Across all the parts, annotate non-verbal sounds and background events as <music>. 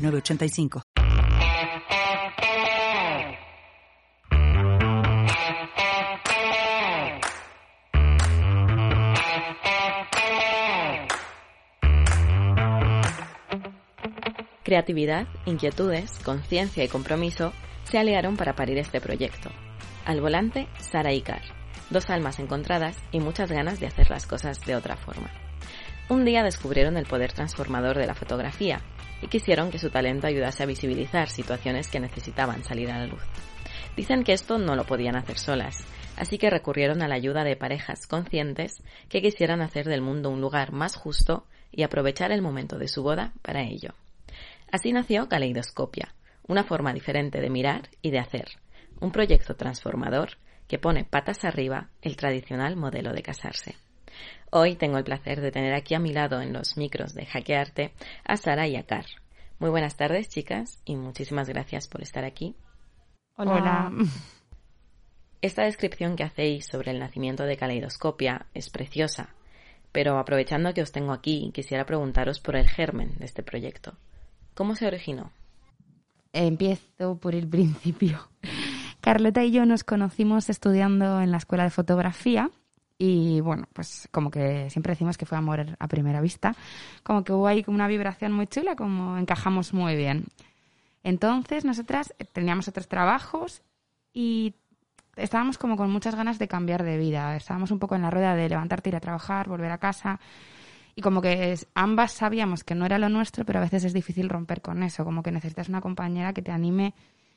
985. Creatividad, inquietudes, conciencia y compromiso se aliaron para parir este proyecto. Al volante, Sara y Car, dos almas encontradas y muchas ganas de hacer las cosas de otra forma. Un día descubrieron el poder transformador de la fotografía y quisieron que su talento ayudase a visibilizar situaciones que necesitaban salir a la luz. Dicen que esto no lo podían hacer solas, así que recurrieron a la ayuda de parejas conscientes que quisieran hacer del mundo un lugar más justo y aprovechar el momento de su boda para ello. Así nació Caleidoscopia, una forma diferente de mirar y de hacer, un proyecto transformador que pone patas arriba el tradicional modelo de casarse. Hoy tengo el placer de tener aquí a mi lado en los micros de Hackearte a Sara y a Car. Muy buenas tardes, chicas, y muchísimas gracias por estar aquí. Hola. Esta descripción que hacéis sobre el nacimiento de Caleidoscopia es preciosa, pero aprovechando que os tengo aquí, quisiera preguntaros por el germen de este proyecto. ¿Cómo se originó? Empiezo por el principio. Carlota y yo nos conocimos estudiando en la escuela de fotografía y bueno, pues como que siempre decimos que fue amor a primera vista, como que hubo ahí una vibración muy chula, como encajamos muy bien. Entonces nosotras teníamos otros trabajos y estábamos como con muchas ganas de cambiar de vida. Estábamos un poco en la rueda de levantarte, ir a trabajar, volver a casa. Y como que ambas sabíamos que no era lo nuestro, pero a veces es difícil romper con eso. Como que necesitas una compañera que te anime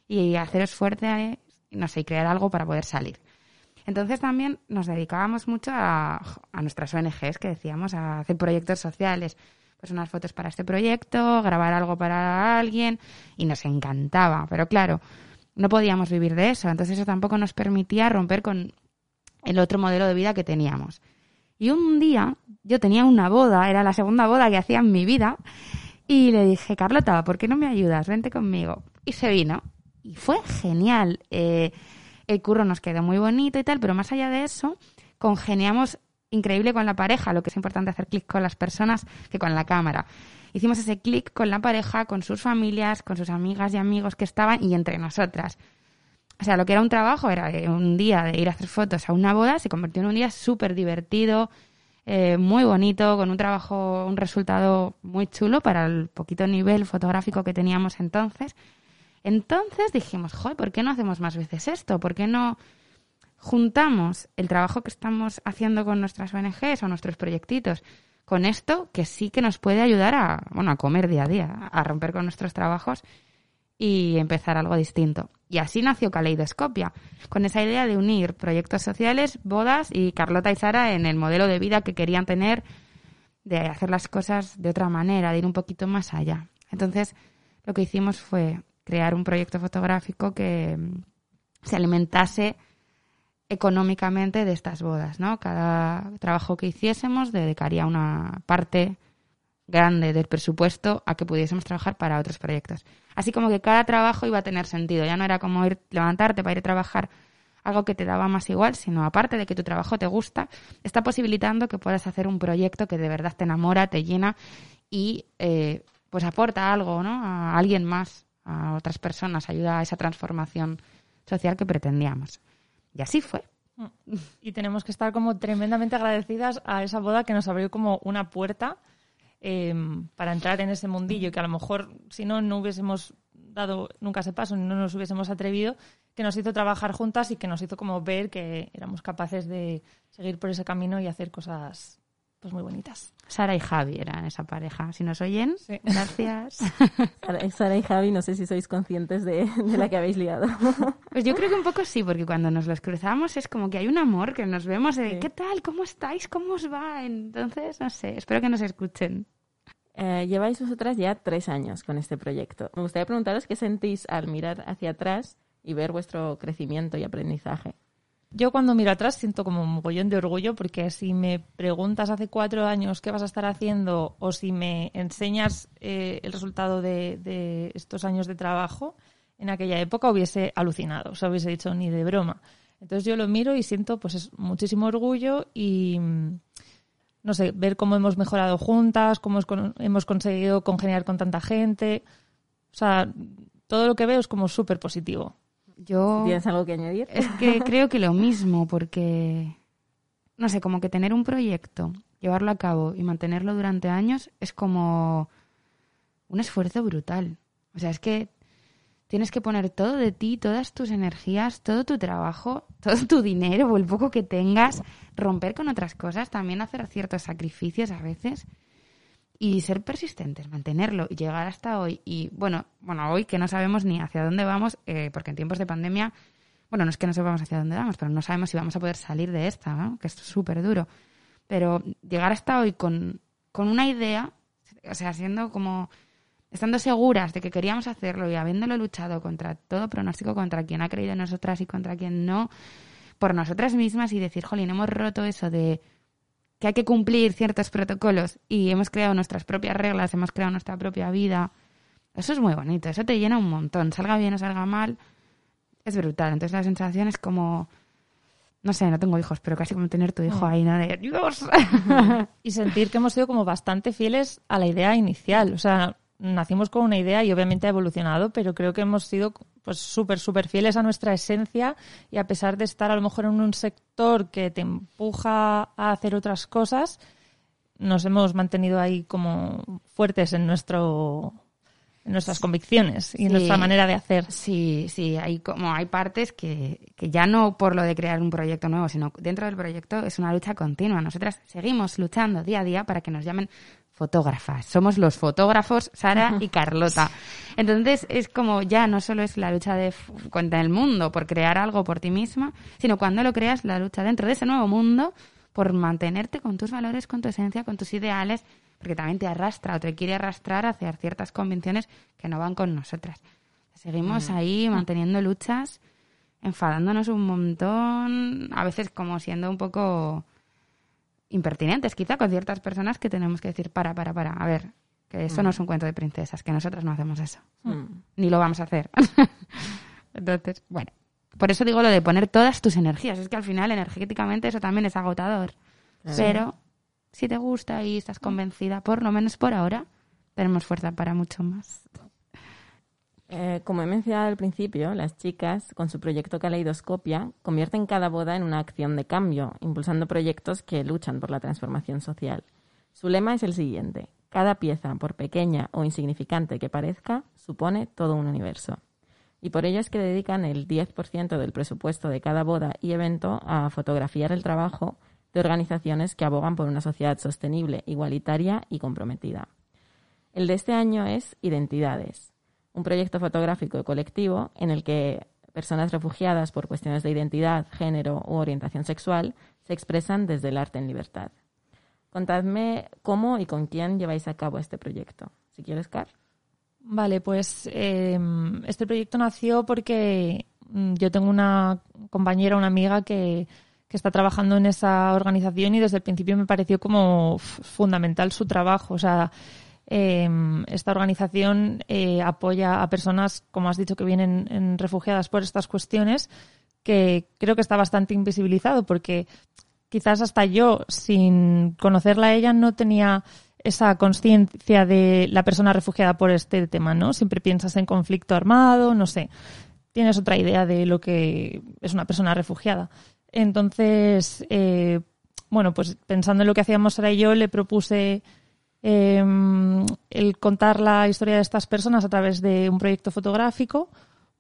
y hacer fuerte, no sé, y crear algo para poder salir. Entonces también nos dedicábamos mucho a, nuestras ONGs, que decíamos, a hacer proyectos sociales. Pues unas fotos para este proyecto, grabar algo para alguien, y nos encantaba. Pero claro, no podíamos vivir de eso. Entonces eso tampoco nos permitía romper con el otro modelo de vida que teníamos. Y un día yo tenía una boda, era la segunda boda que hacía en mi vida, y le dije, Carlota, ¿por qué no me ayudas? Vente conmigo. Y se vino. Y fue genial. Eh, el curro nos quedó muy bonito y tal, pero más allá de eso, congeniamos increíble con la pareja, lo que es importante hacer clic con las personas que con la cámara. Hicimos ese clic con la pareja, con sus familias, con sus amigas y amigos que estaban y entre nosotras. O sea, lo que era un trabajo era un día de ir a hacer fotos a una boda, se convirtió en un día súper divertido, eh, muy bonito, con un trabajo, un resultado muy chulo para el poquito nivel fotográfico que teníamos entonces. Entonces dijimos, joder, ¿por qué no hacemos más veces esto? ¿Por qué no juntamos el trabajo que estamos haciendo con nuestras ONGs o nuestros proyectitos con esto que sí que nos puede ayudar a, bueno, a comer día a día, a romper con nuestros trabajos y empezar algo distinto. Y así nació Caleidoscopia, con esa idea de unir proyectos sociales, bodas y Carlota y Sara en el modelo de vida que querían tener, de hacer las cosas de otra manera, de ir un poquito más allá. Entonces, lo que hicimos fue crear un proyecto fotográfico que mm, se alimentase económicamente de estas bodas, ¿no? Cada trabajo que hiciésemos dedicaría una parte grande del presupuesto a que pudiésemos trabajar para otros proyectos. Así como que cada trabajo iba a tener sentido, ya no era como ir levantarte para ir a trabajar algo que te daba más igual, sino aparte de que tu trabajo te gusta, está posibilitando que puedas hacer un proyecto que de verdad te enamora, te llena y eh, pues aporta algo, ¿no? A alguien más a otras personas, ayuda a esa transformación social que pretendíamos. Y así fue. Y tenemos que estar como tremendamente agradecidas a esa boda que nos abrió como una puerta em, para entrar en ese mundillo que a lo mejor si no, no hubiésemos dado nunca ese paso, no nos hubiésemos atrevido, que nos hizo trabajar juntas y que nos hizo como ver que éramos capaces de seguir por ese camino y hacer cosas pues muy bonitas. Sara y Javi eran esa pareja. Si nos oyen, gracias. <laughs> Sara, y Javi, no sé si sois conscientes de, la que habéis liado. <laughs> Pues yo creo que un poco sí, porque cuando nos los cruzamos es como que hay un amor, que nos vemos de ¿qué tal? ¿Cómo estáis? ¿Cómo os va? Entonces, no sé, espero que nos escuchen. Eh, lleváis vosotras ya tres años con este proyecto. Me gustaría preguntaros qué sentís al mirar hacia atrás y ver vuestro crecimiento y aprendizaje. Yo cuando miro atrás siento como un mogollón de orgullo porque si me preguntas hace cuatro años qué vas a estar haciendo o si me enseñas eh, el resultado de, estos años de trabajo, en aquella época hubiese alucinado, o sea, hubiese dicho ni de broma. Entonces yo lo miro y siento pues muchísimo orgullo y no sé, ver cómo hemos mejorado juntas, cómo hemos conseguido congeniar con tanta gente. O sea, todo lo que veo es como súper positivo. Yo... ¿Tienes algo que añadir? Es que <laughs> creo que lo mismo, porque, no sé, como que tener un proyecto, llevarlo a cabo y mantenerlo durante años es como un esfuerzo brutal. O sea, es que tienes que poner todo de ti, todas tus energías, todo tu trabajo, <laughs> todo tu dinero o el poco que tengas, romper con otras cosas, también hacer ciertos sacrificios a veces y ser persistentes, mantenerlo y llegar hasta hoy. Y bueno, bueno, hoy que no sabemos ni hacia dónde vamos, eh, porque en tiempos de pandemia, bueno, no es que no sepamos hacia dónde vamos, pero no sabemos si vamos a poder salir de esta, ¿no? que es súper duro. Pero llegar hasta hoy con, con una idea, o sea, siendo como estando seguras de que queríamos hacerlo y habiéndolo luchado contra todo pronóstico, contra quien ha creído en nosotras y contra quien no, por nosotras mismas y decir, jolín, hemos roto eso de que hay que cumplir ciertos protocolos y hemos creado nuestras propias reglas, hemos creado nuestra propia vida. Eso es muy bonito, eso te llena un montón, salga bien o salga mal, es brutal. Entonces la sensación es como, no sé, no tengo hijos, pero casi como tener tu hijo mm. ahí, ¿no? De, Dios. y sentir que hemos sido como bastante fieles a la idea inicial. O sea, nacimos con una idea y obviamente ha evolucionado, pero creo que hemos sido pues súper, súper fieles a nuestra esencia y a pesar de estar a lo mejor en un sector que te empuja a hacer otras cosas, nos hemos mantenido ahí como fuertes en nuestro en nuestras convicciones y en nuestra manera de hacer. Sí, sí, hay como hay partes que, que ya no por lo de crear un proyecto nuevo, sino dentro del proyecto es una lucha continua. Nosotras seguimos luchando día a día para que nos llamen fotógrafas. Somos los fotógrafos, Sara y Carlota. <laughs> Entonces es como ya no solo es la lucha de contra el mundo por crear algo por ti misma, sino cuando lo creas la lucha dentro de ese nuevo mundo por mantenerte con tus valores, con tu esencia, con tus ideales, porque también te arrastra o te quiere arrastrar hacia ciertas convenciones que no van con nosotras. Seguimos ahí manteniendo luchas, enfadándonos un montón, a veces como siendo un poco impertinentes quizá con ciertas personas que tenemos que decir, para, para, para, a ver, que eso no es un cuento de princesas, que nosotros no hacemos eso, mm. ni lo vamos a hacer. <laughs> Entonces, bueno, por eso digo lo de poner todas tus energías, es que al final energéticamente eso también es agotador, pero si te gusta y estás convencida, por lo menos por ahora, tenemos fuerza para mucho más. Eh, como he mencionado al principio, las chicas, con su proyecto Caleidoscopia, convierten cada boda en una acción de cambio, impulsando proyectos que luchan por la transformación social. Su lema es el siguiente: cada pieza, por pequeña o insignificante que parezca, supone todo un universo. Y por ello es que dedican el 10% del presupuesto de cada boda y evento a fotografiar el trabajo de organizaciones que abogan por una sociedad sostenible, igualitaria y comprometida. El de este año es Identidades, un proyecto fotográfico colectivo en el que personas refugiadas por cuestiones de identidad, género u orientación sexual se expresan desde el arte en libertad. Contadme cómo y con quién lleváis a cabo este proyecto. Si quieres, Car. Vale, pues em, este proyecto nació porque mm, yo tengo una compañera, una amiga que, que está trabajando en esa organización y desde el principio me pareció como fundamental su trabajo. O sea, Em, esta organización eh, apoya a personas, como has dicho, que vienen refugiadas por estas cuestiones, que creo que está bastante invisibilizado porque quizás hasta yo, sin conocerla a ella, no tenía esa conciencia de la persona refugiada por este tema, ¿no? Siempre piensas en conflicto armado, no sé. Tienes otra idea de lo que es una persona refugiada. Entonces, eh, bueno, pues pensando en lo que hacíamos Sara y yo, le propuse Em, el contar la historia de estas personas a través de un proyecto fotográfico,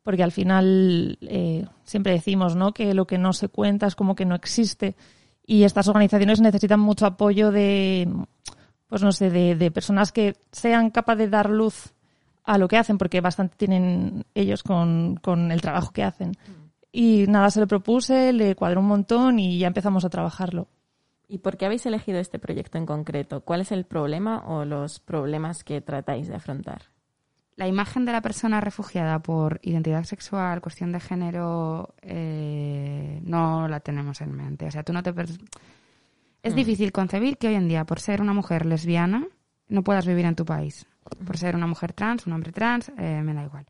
porque al final eh, siempre decimos ¿no? que lo que no se cuenta es como que no existe y estas organizaciones necesitan mucho apoyo de, pues no sé, de, personas que sean capaces de dar luz a lo que hacen, porque bastante tienen ellos con, con el trabajo que hacen. Y nada, se lo propuse, le cuadró un montón y ya empezamos a trabajarlo. ¿Y por qué habéis elegido este proyecto en concreto? ¿Cuál es el problema o los problemas que tratáis de afrontar? La imagen de la persona refugiada por identidad sexual, cuestión de género, eh, no la tenemos en mente. O sea, tú no te... Es mm. difícil concebir que hoy en día, por ser una mujer lesbiana, no puedas vivir en tu país. Por ser una mujer trans, un hombre trans, eh, me da igual.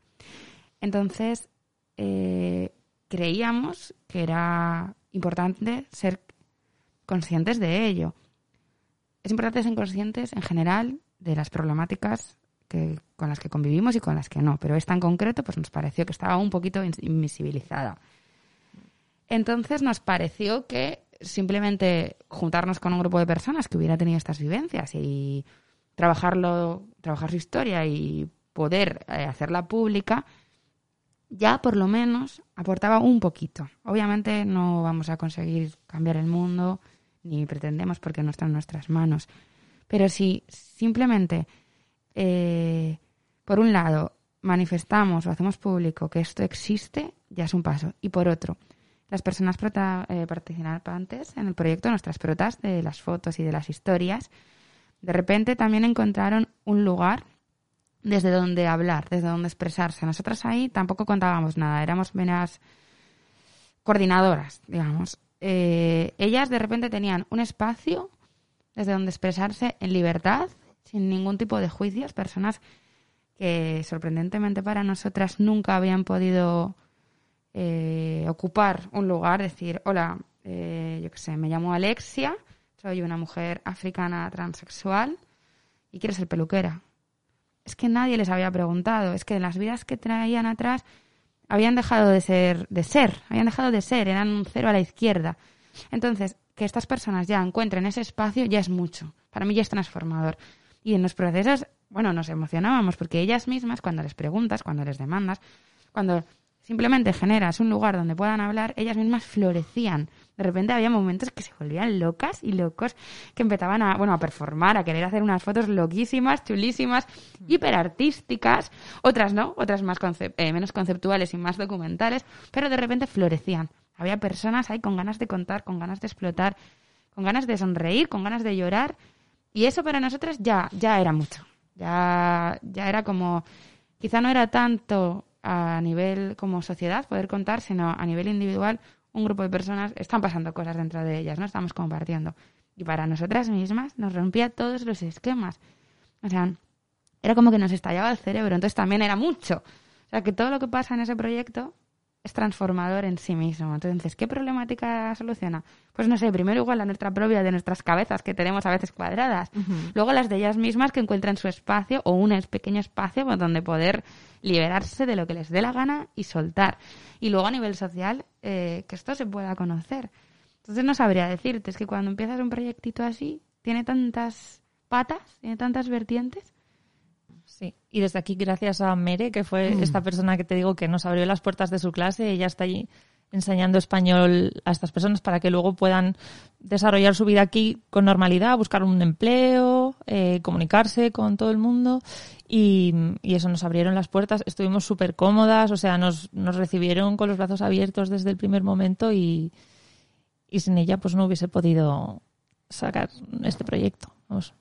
Entonces, eh, creíamos que era importante ser conscientes de ello. Es importante ser conscientes en general de las problemáticas que, con las que convivimos y con las que no, pero esta en concreto pues nos pareció que estaba un poquito invisibilizada. Entonces nos pareció que simplemente juntarnos con un grupo de personas que hubiera tenido estas vivencias y trabajarlo, trabajar su historia y poder eh, hacerla pública, ya por lo menos aportaba un poquito. Obviamente no vamos a conseguir cambiar el mundo, ni pretendemos porque no está en nuestras manos. Pero si simplemente, eh, por un lado, manifestamos o hacemos público que esto existe, ya es un paso. Y por otro, las personas eh, participantes en el proyecto, nuestras protas de las fotos y de las historias, de repente también encontraron un lugar desde donde hablar, desde donde expresarse. Nosotras ahí tampoco contábamos nada, éramos menos coordinadoras, digamos. Eh, ellas de repente tenían un espacio desde donde expresarse en libertad, sin ningún tipo de juicios, personas que sorprendentemente para nosotras nunca habían podido eh, ocupar un lugar, decir, hola, eh, yo qué sé, me llamo Alexia, soy una mujer africana transexual y quiero ser peluquera. Es que nadie les había preguntado, es que en las vidas que traían atrás habían dejado de ser, de ser, habían dejado de ser, eran un cero a la izquierda. Entonces, que estas personas ya encuentren ese espacio ya es mucho. Para mí ya es transformador. Y en los procesos, bueno, nos emocionábamos porque ellas mismas, cuando les preguntas, cuando les demandas, cuando simplemente generas un lugar donde puedan hablar, ellas mismas florecían. De repente había momentos que se volvían locas y locos, que empezaban a, bueno, a performar, a querer hacer unas fotos loquísimas, chulísimas, hiperartísticas, otras no, otras más eh, menos conceptuales y más documentales, pero de repente florecían. Había personas ahí con ganas de contar, con ganas de explotar, con ganas de sonreír, con ganas de llorar, y eso para nosotras ya, ya era mucho. Ya, ya era como, quizá no era tanto a nivel como sociedad poder contar, sino a nivel individual, un grupo de personas están pasando cosas dentro de ellas, ¿no? Estamos compartiendo. Y para nosotras mismas nos rompía todos los esquemas. O sea, era como que nos estallaba el cerebro, entonces también era mucho. O sea, que todo lo que pasa en ese proyecto es transformador en sí mismo. Entonces, ¿qué problemática soluciona? Pues no sé, primero igual la nuestra propia de nuestras cabezas que tenemos a veces cuadradas, luego las de ellas mismas que encuentran su espacio o un pequeño espacio donde poder liberarse de lo que les dé la gana y soltar. Y luego a nivel social, eh, que esto se pueda conocer. Entonces no sabría decirte, es que cuando empiezas un proyectito así, tiene tantas patas, tiene tantas vertientes, Sí, y desde aquí gracias a Mere, que fue mm. esta persona que te digo que nos abrió las puertas de su clase, ella está allí enseñando español a estas personas para que luego puedan desarrollar su vida aquí con normalidad, buscar un empleo, eh, comunicarse con todo el mundo y, eso nos abrieron las puertas. Estuvimos súper cómodas, o sea, nos, nos recibieron con los brazos abiertos desde el primer momento y, y sin ella pues no hubiese podido sacar este proyecto,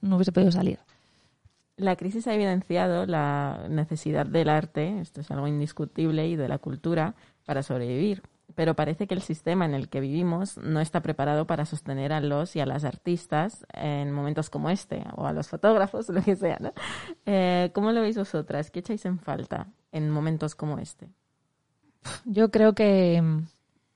no hubiese podido salir. La crisis ha evidenciado la necesidad del arte, esto es algo indiscutible, y de la cultura para sobrevivir. Pero parece que el sistema en el que vivimos no está preparado para sostener a los y a las artistas en momentos como este, o a los fotógrafos, <laughs> lo que sea. ¿no? Eh, ¿Cómo lo veis vosotras? ¿Qué echáis en falta en momentos como este? Yo creo que,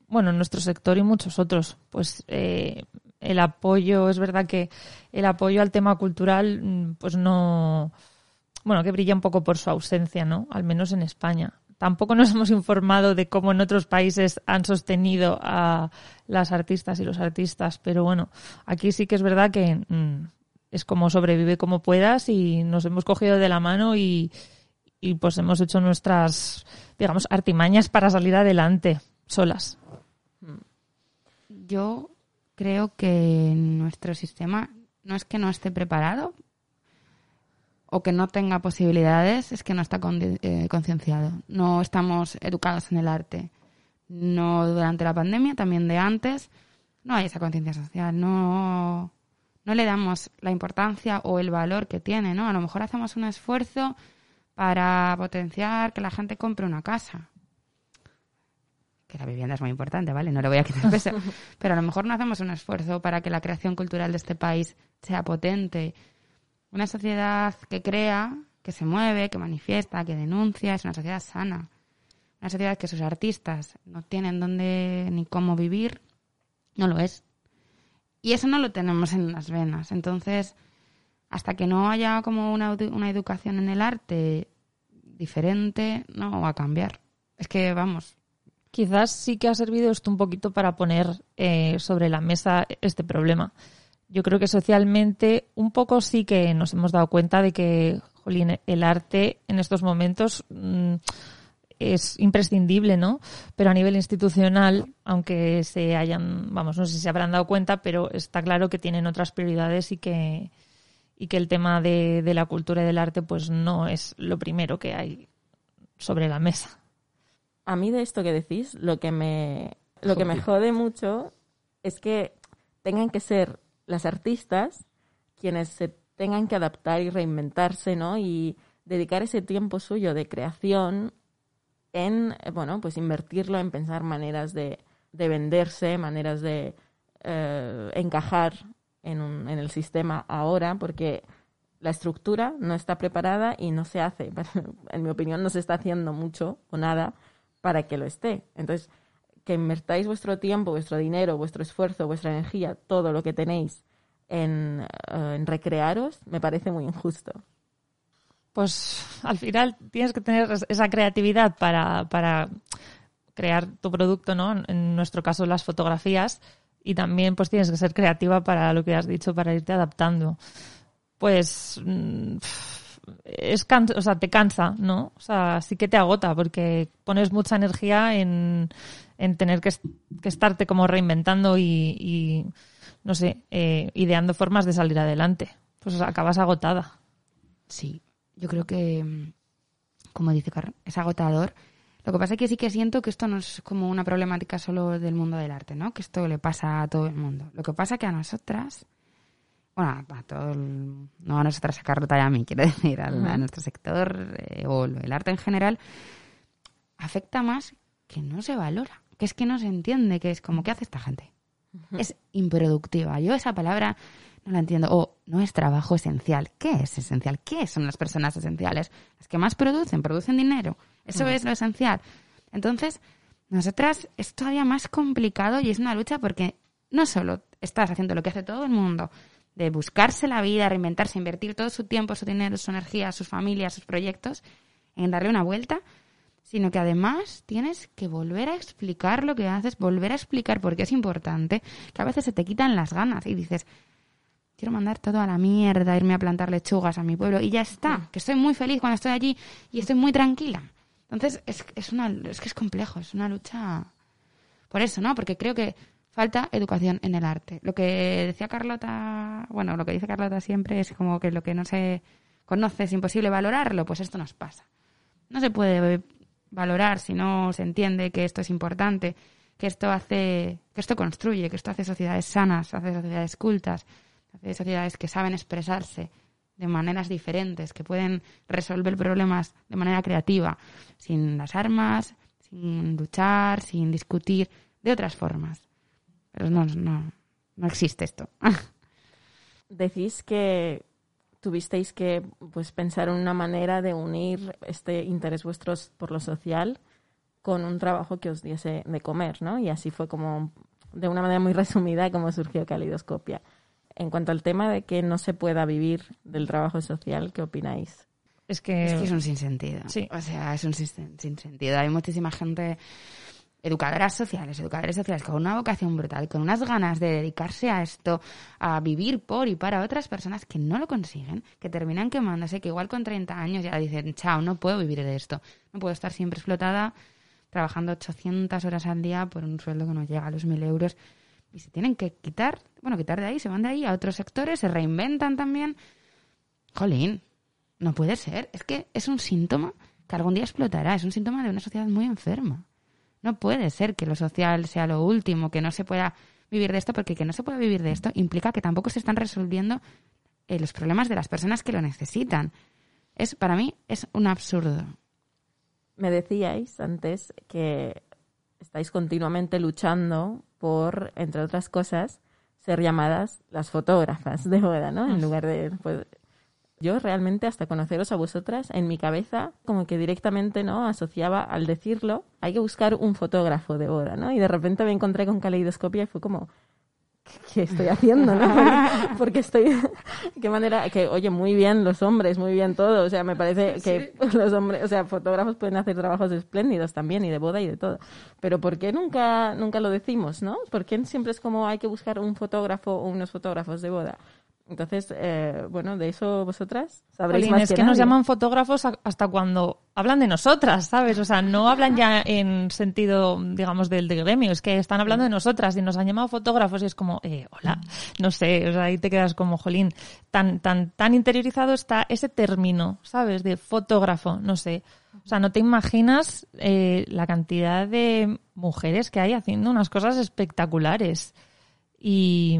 bueno, nuestro sector y muchos otros, pues eh, el apoyo, es verdad que el apoyo al tema cultural, mm, pues no, bueno, que brilla un poco por su ausencia, ¿no? Al menos en España. Tampoco nos <laughs> hemos informado de cómo en otros países han sostenido a las artistas y los artistas, pero bueno, aquí sí que es verdad que mm, es como sobrevive como puedas y nos hemos cogido de la mano y, y pues hemos hecho nuestras, digamos, artimañas para salir adelante solas. Yo creo que nuestro sistema no es que no esté preparado o que no tenga posibilidades, es que no está eh, concienciado. No estamos educados en el arte. No durante la pandemia, también de antes. no hay esa conciencia social, no, no le damos la importancia o el valor que tiene, ¿no? A lo mejor hacemos un esfuerzo para potenciar que la gente compre una casa. Que la vivienda es muy importante, ¿vale? No le voy a quitar peso. <laughs> Pero a lo mejor no hacemos un esfuerzo para que la creación cultural de este país sea potente. Una sociedad que crea, que se mueve, que manifiesta, que denuncia, es una sociedad sana. Una sociedad que sus artistas no tienen dónde ni cómo vivir, no lo es. Y eso no lo tenemos en las venas. Entonces, hasta que no haya como una, una educación en el arte diferente, no va a cambiar. Es que, vamos. Quizás sí que ha servido esto un poquito para poner eh, sobre la mesa este problema. Yo creo que socialmente un poco sí que nos hemos dado cuenta de que, jolín, el arte en estos momentos mm, es imprescindible, ¿no? Pero a nivel institucional, aunque se hayan, vamos, no sé si se habrán dado cuenta, pero está claro que tienen otras prioridades y que, y que el tema de, de la cultura y del arte, pues no es lo primero que hay sobre la mesa. A mí de esto que decís, lo que me, lo que me jode mucho es que tengan que ser las artistas quienes se tengan que adaptar y reinventarse, ¿no? Y dedicar ese tiempo suyo de creación en, eh, bueno, pues invertirlo en pensar maneras de, de venderse, maneras de eh, encajar en, un, en el sistema ahora, porque la estructura no está preparada y no se hace, <laughs> en mi opinión, no se está haciendo mucho o nada para que lo esté. Entonces, que invertáis vuestro tiempo, vuestro dinero, vuestro esfuerzo, vuestra energía, todo lo que tenéis en, eh, recrearos, me parece muy injusto pues al final tienes que tener esa creatividad para, para crear tu producto, ¿no? En nuestro caso las fotografías y también pues tienes que ser creativa para lo que has dicho, para irte adaptando. Pues es o sea, te cansa, ¿no? O sea, sí que te agota porque pones mucha energía en, en tener que, que, estarte como reinventando y, no sé, eh, ideando formas de salir adelante. Pues acabas agotada. Sí, yo creo que, como dice Carmen, es agotador. Lo que pasa es que sí que siento que esto no es como una problemática solo del mundo del arte, ¿no? Que esto le pasa a todo el mundo. Lo que pasa es que a nosotras, bueno, a todo el, no a nosotras, a Carlota y a mí, quiero <laughs> decir, a, nuestro sector eh, o el arte en general, afecta más que no se valora, que es que no se entiende, que es como, ¿qué hace esta gente? Es improductiva. Yo esa palabra no la entiendo. O no es trabajo esencial. ¿Qué es esencial? ¿Qué son las personas esenciales? Las que más producen, producen dinero. Eso es lo esencial. Entonces, nosotras es todavía más complicado y es una lucha porque no solo estás haciendo lo que hace todo el mundo, de buscarse la vida, reinventarse, invertir todo su tiempo, su dinero, su energía, sus familias, sus proyectos, en darle una vuelta, sino que además tienes que volver a explicar lo que haces, volver a explicar por qué es importante, que a veces se te quitan las ganas y dices, quiero mandar todo a la mierda, irme a plantar lechugas a mi pueblo y ya está, que estoy muy feliz cuando estoy allí y estoy muy tranquila. Entonces, es, es, una, es que es complejo, es una lucha por eso, ¿no? Porque creo que falta educación en el arte. Lo que decía Carlota, bueno, lo que dice Carlota siempre es como que lo que no se conoce es imposible valorarlo, pues esto nos pasa. No se puede valorar si no se entiende que esto es importante, que esto hace, que esto construye, que esto hace sociedades sanas, hace sociedades cultas, de sociedades que saben expresarse de maneras diferentes, que pueden resolver problemas de manera creativa, sin las armas, sin luchar, sin discutir, de otras formas. Pero no, no, no existe esto. <laughs> Decís que tuvisteis que pues pensar en una manera de unir este interés vuestros por lo social con un trabajo que os diese de comer, ¿no? Y así fue como, de una manera muy <laughs> resumida, como surgió Calidoscopia en cuanto al tema de que no se pueda vivir del trabajo social, ¿qué opináis? Es que es, un sinsentido. Sí. O sea, es un sinsentido. Hay muchísima gente, educadoras sociales, educadores sociales, con una vocación brutal, con unas ganas de dedicarse a esto, a vivir por y para otras personas que no lo consiguen, que terminan quemándose, que igual con 30 años ya dicen, chao, no puedo vivir de esto. No puedo estar siempre explotada trabajando 800 horas al día por un sueldo que no llega a los 1.000 euros y se tienen que quitar, bueno, quitar de ahí, se van de ahí a otros sectores, se reinventan también. Jolín, no puede ser. Es que es un síntoma que algún día explotará, es un síntoma de una sociedad muy enferma. No puede ser que lo social sea lo último, que no se pueda vivir de esto, porque que no se pueda vivir de esto implica que tampoco se están resolviendo eh, los problemas de las personas que lo necesitan. Es, para mí es un absurdo. Me decíais antes que estáis continuamente luchando por, entre otras cosas, ser llamadas las fotógrafas de boda, ¿no? En lugar de pues, yo realmente hasta conoceros a vosotras, en mi cabeza, como que directamente, ¿no? Asociaba al decirlo, hay que buscar un fotógrafo de boda, ¿no? Y de repente me encontré con Caleidoscopia y fue como, ¿qué estoy haciendo? ¿no? <laughs> <laughs> Porque estoy, <laughs> qué manera, que oye, muy bien los hombres, muy bien todo, o sea, me parece que los hombres, o sea, fotógrafos pueden hacer trabajos espléndidos también y de boda y de todo, pero ¿por qué nunca, nunca lo decimos, no? ¿Por qué siempre es como hay que buscar un fotógrafo o unos fotógrafos de boda? Entonces, eh, bueno, de eso vosotras sabréis más es que, nos llaman fotógrafos hasta cuando hablan de nosotras, ¿sabes? O sea, no hablan ya en sentido, digamos, del de gremio, es que están hablando de nosotras y nos han llamado fotógrafos y es como, eh, hola, no sé, o sea, ahí te quedas como, jolín, tan, tan, tan interiorizado está ese término, ¿sabes? De fotógrafo, no sé. O sea, no te imaginas eh, la cantidad de mujeres que hay haciendo unas cosas espectaculares. Y,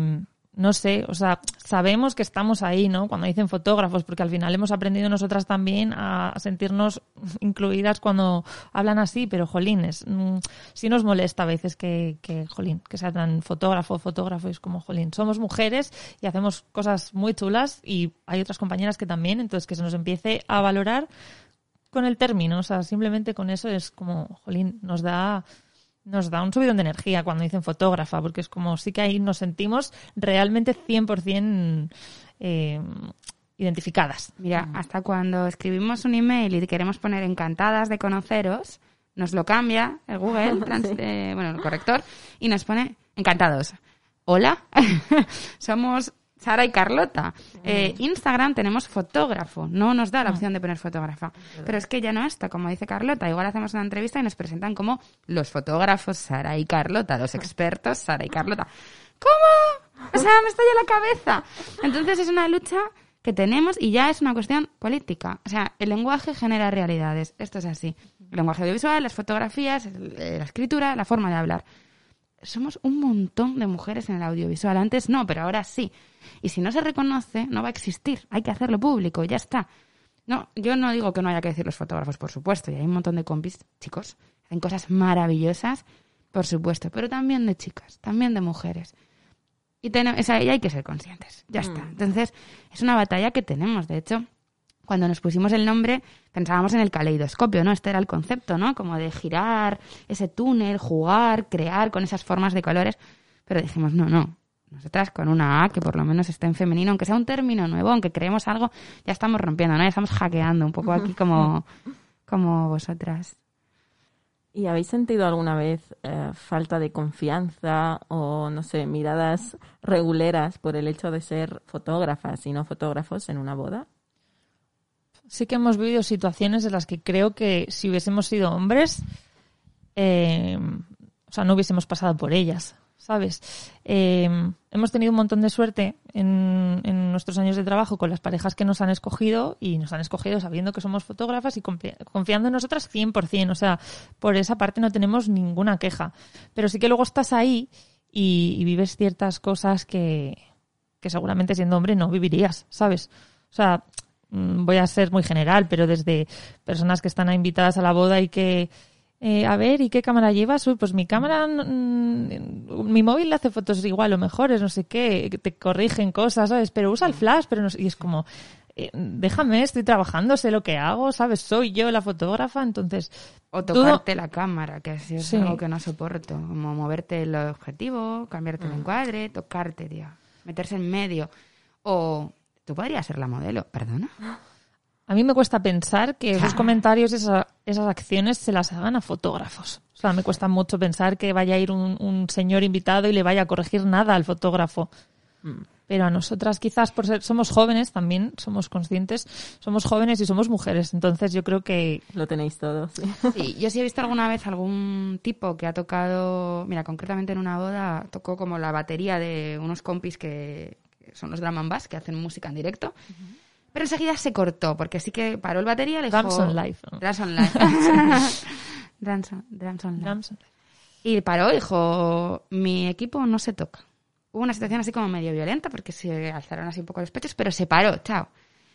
no sé, o sea, sabemos que estamos ahí, ¿no? Cuando dicen fotógrafos, porque al final hemos aprendido nosotras también a sentirnos incluidas cuando hablan así, pero jolines, mm, sí nos molesta a veces que, que jolín, que sea tan fotógrafo, fotógrafo, es como jolín. Somos mujeres y hacemos cosas muy chulas y hay otras compañeras que también, entonces que se nos empiece a valorar con el término, o sea, simplemente con eso es como, jolín, nos da nos da un subidón de energía cuando dicen fotógrafa, porque es como sí que ahí nos sentimos realmente 100% eh, identificadas. Mira, hasta cuando escribimos un email y queremos poner encantadas de conoceros, nos lo cambia el Google, <laughs> eh, bueno, el corrector, y nos pone encantados. Hola, <laughs> somos Sara y Carlota. Eh, Instagram tenemos fotógrafo, no nos da la opción de poner fotógrafa. Pero es que ya no está, como dice Carlota. Igual hacemos una entrevista y nos presentan como los fotógrafos Sara y Carlota, los expertos Sara y Carlota. ¿Cómo? O sea, me estalla la cabeza. Entonces es una lucha que tenemos y ya es una cuestión política. O sea, el lenguaje genera realidades. Esto es así. El lenguaje audiovisual, las fotografías, la escritura, la forma de hablar somos un montón de mujeres en el audiovisual. Antes no, pero ahora sí. Y si no se reconoce, no va a existir. Hay que hacerlo público, ya está. No, yo no digo que no haya que decir los fotógrafos, por supuesto. Y hay un montón de compis, chicos, hacen cosas maravillosas, por supuesto. Pero también de chicas, también de mujeres. Y, tenemos, hay que ser conscientes. Ya está. Mm. Entonces, es una batalla que tenemos. De hecho, cuando nos pusimos el nombre pensábamos en el caleidoscopio, ¿no? Este era el concepto, ¿no? Como de girar ese túnel, jugar, crear con esas formas de colores. Pero dijimos, no, no. Nosotras con una A que por lo menos esté en femenino, aunque sea un término nuevo, aunque creemos algo, ya estamos rompiendo, ¿no? Ya estamos hackeando un poco aquí como, <laughs> como vosotras. ¿Y habéis sentido alguna vez eh, falta de confianza o, no sé, miradas reguleras por el hecho de ser fotógrafas y no fotógrafos en una boda? Sí que hemos vivido situaciones en las que creo que si hubiésemos sido hombres, eh, o sea, no hubiésemos pasado por ellas, ¿sabes? Eh, hemos tenido un montón de suerte en, nuestros años de trabajo con las parejas que nos han escogido y nos han escogido sabiendo que somos fotógrafas y confiando en nosotras 100%. O sea, por esa parte no tenemos ninguna queja. Pero sí que luego estás ahí y, y vives ciertas cosas que, que seguramente siendo hombre no vivirías, ¿sabes? O sea, voy a ser muy general, pero desde personas que están invitadas a la boda y que, eh, a ver, ¿y qué cámara llevas? Uy, pues mi cámara, mm, mi móvil le hace fotos igual o mejores, no sé qué, te corrigen cosas, ¿sabes? Pero usa el flash, pero no y es como, eh, déjame, estoy trabajando, sé lo que hago, ¿sabes? Soy yo la fotógrafa, entonces... O tocarte la cámara, que es algo que no soporto, como moverte el objetivo, cambiarte el mm. encuadre, tocarte, tío, meterse en medio. O Tú podrías ser la modelo, perdona. A mí me cuesta pensar que esos comentarios, esas, esas acciones se las hagan a fotógrafos. O sea, me cuesta mucho pensar que vaya a ir un, señor invitado y le vaya a corregir nada al fotógrafo. Mm. Pero a nosotras quizás por ser, somos jóvenes también, somos conscientes, somos jóvenes y somos mujeres. Entonces yo creo que... Lo tenéis todos. Sí. sí, yo sí he visto alguna vez algún tipo que ha tocado, mira, concretamente en una boda, tocó como la batería de unos compis que, son los drum and bass que hacen música en directo. Pero enseguida se cortó, porque sí que paró el batería, le dijo... Drums on Live. Drums on Live. Drums <laughs> on, Live. Y paró, dijo, mi equipo no se toca. Hubo una situación así como medio violenta porque se alzaron así un poco los pechos, pero se paró, chao.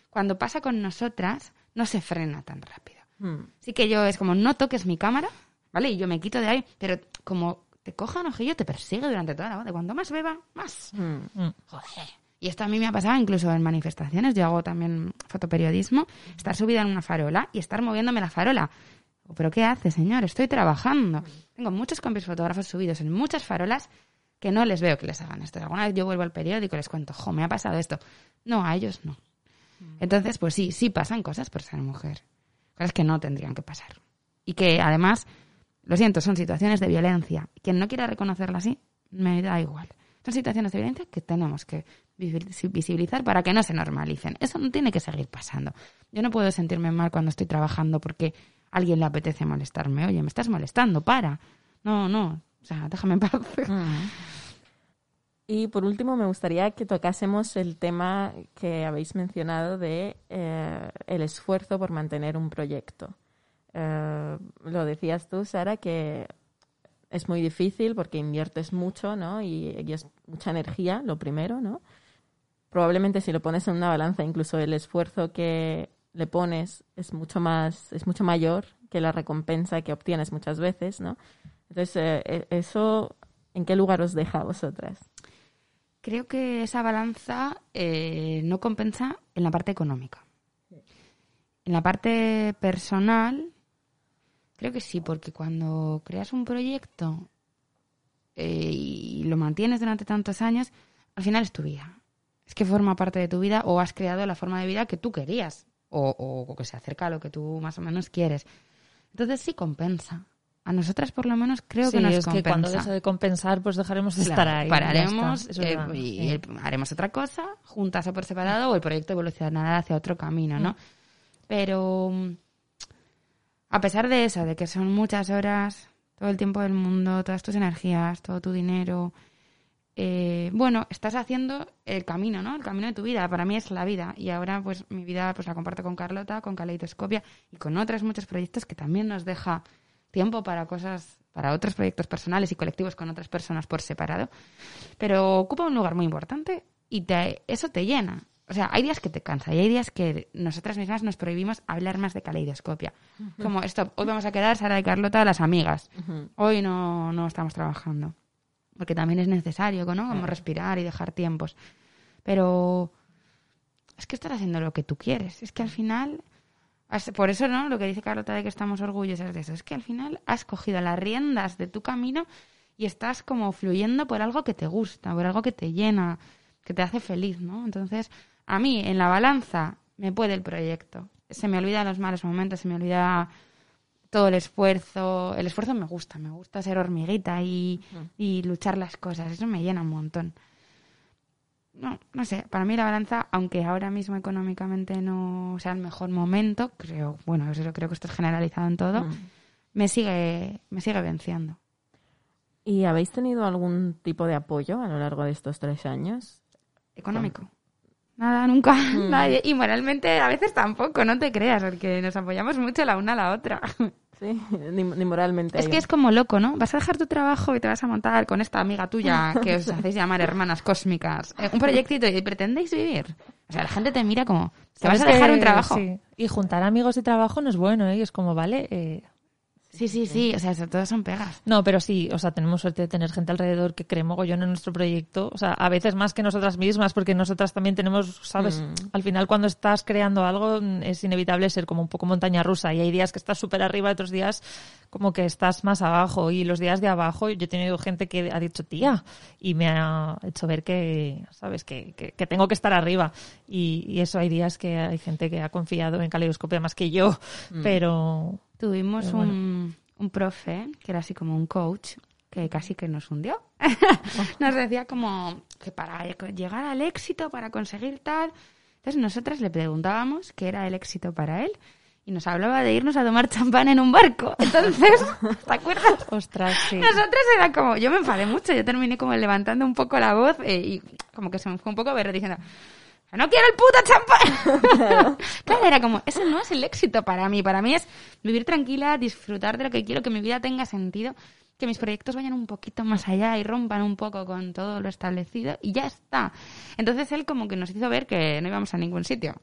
Cuando pasa con nosotras, no se frena tan rápido. Mm. Sí que yo es como, no toques mi cámara, ¿vale? Y yo me quito de ahí, pero como te cojan ojillo, te persigue durante toda la boda. Cuando más beba, más. Mm. Joder. Y esto a mí me ha pasado incluso en manifestaciones. Yo hago también fotoperiodismo. Estar subida en una farola y estar moviéndome la farola. ¿Pero qué hace, señor? Estoy trabajando. Tengo muchos compis fotógrafos subidos en muchas farolas que no les veo que les hagan esto. Alguna vez yo vuelvo al periódico y les cuento, jo, me ha pasado esto. No, a ellos no. Entonces, pues sí, sí pasan cosas por ser mujer. Cosas que no tendrían que pasar. Y que además, lo siento, son situaciones de violencia. Quien no quiera reconocerla así, me da igual. Son situaciones de violencia que tenemos que visibilizar para que no se normalicen. Eso no tiene que seguir pasando. Yo no puedo sentirme mal cuando estoy trabajando porque alguien le apetece molestarme. Oye, me estás molestando, para. No, no. O sea, déjame en paz. Mm. Y por último, me gustaría que tocásemos el tema que habéis mencionado de eh, el esfuerzo por mantener un proyecto. Eh, lo decías tú, Sara, que es muy difícil porque inviertes mucho, ¿no? Y, y es mucha energía, lo primero, ¿no? Probablemente si lo pones en una balanza, incluso el esfuerzo que le pones es mucho más, es mucho mayor que la recompensa que obtienes muchas veces, ¿no? Entonces, eh, eh, eso, ¿en qué lugar os deja a vosotras? Creo que esa balanza eh, no compensa en la parte económica. En la parte personal, creo que sí, porque cuando creas un proyecto eh, y lo mantienes durante tantos años, al final es tu vida. Es que forma parte de tu vida o has creado la forma de vida que tú querías o, o- o que se acerca a lo que tú más o menos quieres. Entonces sí compensa. A nosotras por lo menos creo sí, que nos es compensa. que cuando deje de compensar, pues dejaremos de estar Claro, ahí. Pararemos es eh, y sí. haremos otra cosa, juntas o por separado, o el proyecto evolucionará hacia otro camino, ¿no? Mm. Pero a pesar de eso, de que son muchas horas, todo el tiempo del mundo, todas tus energías, todo tu dinero, eh, bueno, estás haciendo el camino, ¿no? El camino de tu vida. Para mí es la vida. Y ahora, pues, mi vida pues la comparto con Carlota, con Caleidoscopia y con otros muchos proyectos que también nos deja tiempo para cosas, para otros proyectos personales y colectivos con otras personas por separado. Pero ocupa un lugar muy importante y te, eso te llena. O sea, hay días que te cansa y hay días que nosotras mismas nos prohibimos hablar más de caleidoscopia. Como, stop, hoy vamos a quedar Sara y Carlota las amigas. Hoy no, no estamos trabajando. Porque también es necesario, ¿no? Como respirar y dejar tiempos. Pero es que estás haciendo lo que tú quieres. Es que al final, por eso, ¿no? Lo que dice Carlota de que estamos orgullosas de eso. Es que al final has cogido las riendas de tu camino y estás como fluyendo por algo que te gusta, por algo que te llena, que te hace feliz, ¿no? Entonces, a mí, en la balanza, me puede el proyecto. Se me olvidan los malos momentos, se me olvida todo el esfuerzo. El esfuerzo me gusta, me gusta ser hormiguita y, y luchar las cosas. Eso me llena un montón. No, no sé, para mí la balanza, aunque ahora mismo económicamente no sea el mejor momento, creo, bueno, eso creo que esto es generalizado en todo, Mm. me sigue, me sigue venciendo. ¿Y habéis tenido algún tipo de apoyo a lo largo de estos tres años? Económico. Nada, nunca. Mm. <laughs> Nadie. Y moralmente a veces tampoco, no te creas, porque nos apoyamos mucho la una a la otra. <laughs> Sí, <laughs> ni, ni moralmente. Es que es como loco, ¿no? Vas a dejar tu trabajo y te vas a montar con esta amiga tuya que os <laughs> hacéis llamar hermanas cósmicas. eh, un proyectito y pretendéis vivir. O sea, la gente te mira como, ¿te vas a ¿Sabes dejar que- un trabajo? sí. Y juntar amigos y trabajo no es bueno, ¿eh? Y es como, vale. eh, Sí, sí, sí. O sea, eso, todos son pegas. No, pero sí, o sea, tenemos suerte de tener gente alrededor que cree mogollón en nuestro proyecto. O sea, a veces más que nosotras mismas, porque nosotras también tenemos, ¿sabes? Mm. Al final, cuando estás creando algo, mm, es inevitable ser como un poco montaña rusa. Y hay días que estás súper arriba, otros días como que estás más abajo. Y los días de abajo, yo he tenido gente que ha dicho, tía, y me ha hecho ver que, ¿sabes? Que, que, que tengo que estar arriba. Y, y eso, hay días que hay gente que ha confiado en Caleidoscopia más que yo, pero. Tuvimos Pero bueno. un, un profe que era así como un coach que casi que nos hundió. <laughs> nos decía como que para llegar al éxito, para conseguir tal. Entonces nosotras le preguntábamos qué era el éxito para él y nos hablaba de irnos a tomar champán en un barco. <laughs> Entonces, <laughs> ¿te acuerdas? Ostras, sí. Nosotras era como, yo me enfadé mucho, yo terminé como levantando un poco la voz eh, y como que se me fue un poco verde diciendo, no quiero el puto champán. <laughs> claro, era como, ese no es el éxito para mí, para mí es vivir tranquila, disfrutar de lo que quiero, que mi vida tenga sentido que mis proyectos vayan un poquito más allá y rompan un poco con todo lo establecido y ya está. Entonces él como que nos hizo ver que no íbamos a ningún sitio.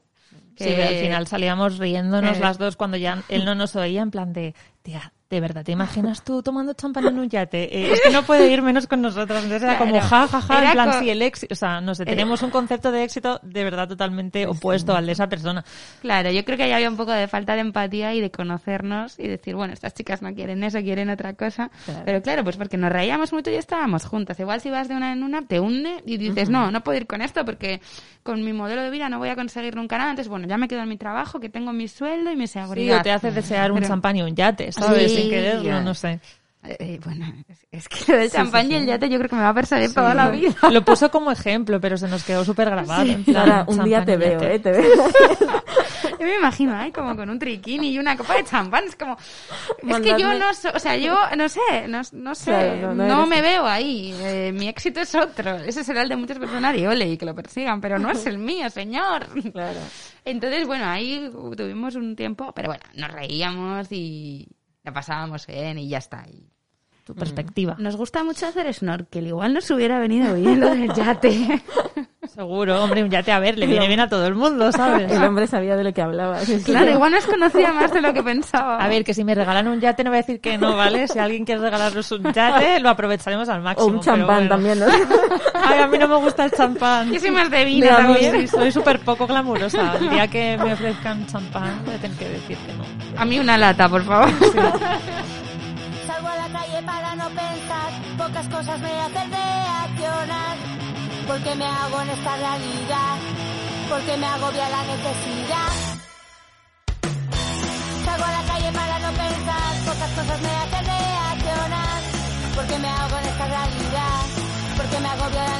Sí, al final salíamos riéndonos las dos cuando ya él no nos oía en plan de, tía, ¿De verdad te imaginas tú tomando champán en un yate? Eh, es que no puede ir menos con nosotros. Entonces era como ja, ja, ja, en plan, si el éxito, o sea, no sé, tenemos un concepto de éxito de verdad totalmente opuesto al de esa persona. Claro, yo creo que ahí había un poco de falta de empatía y de conocernos y decir, bueno, estas chicas no quieren eso, quieren otra cosa. Pero claro, pues porque nos reíamos mucho y estábamos juntas. Igual si vas de una en una, te hunde y dices, no, no puedo ir con esto porque con mi modelo de vida no voy a conseguir nunca nada. Entonces, bueno, ya me quedo en mi trabajo, que tengo mi sueldo y mi seguridad. Sí, o te hace desear un champán y un yate, ¿sabes? Sin quererlo, no sé. Eh, eh, bueno, es, que el champán y el yate yo creo que me va a perseguir toda la vida. Lo puso como ejemplo, pero se nos quedó súper grabado. un día te veo, ¿eh? Te veo. <laughs> yo me imagino, ¿eh? Como con un triquini y una copa de champán. Es como... Es que yo no... o sea, yo no sé, no, sé. no, me veo ahí. Eh, mi éxito es otro. Ese será el de muchas personas y ole, y que lo persigan, pero no es el mío, señor. Claro. Entonces, bueno, ahí tuvimos un tiempo, pero bueno, nos reíamos y la pasábamos bien y ya está. Y... Tu perspectiva. Nos gusta mucho hacer snorkel. Igual nos hubiera venido bien lo del yate. <laughs> Seguro, hombre, un yate a ver, le viene bien a todo el mundo, ¿sabes? El hombre sabía de lo que hablaba. Claro, igual nos conocía <laughs> más de lo que pensaba. A ver, que si me regalan un yate no voy a decir que no, ¿vale? Si alguien quiere regalarnos un yate, lo aprovecharemos al máximo. O un champán también, ¿no? <laughs> Ay, a mí no me gusta el champán. Yo soy más de vino también. soy súper poco glamurosa. El día que me ofrezcan champán voy a tener que decir que no. A mí una lata, por favor. <laughs> Salgo a la calle para no pensar, pocas cosas me hacen reaccionar. Porque me hago en esta realidad, porque me agobia la necesidad. Salgo a la calle para no pensar, pocas cosas me hacen reaccionar. Porque me hago en esta realidad, porque me agobia la necesidad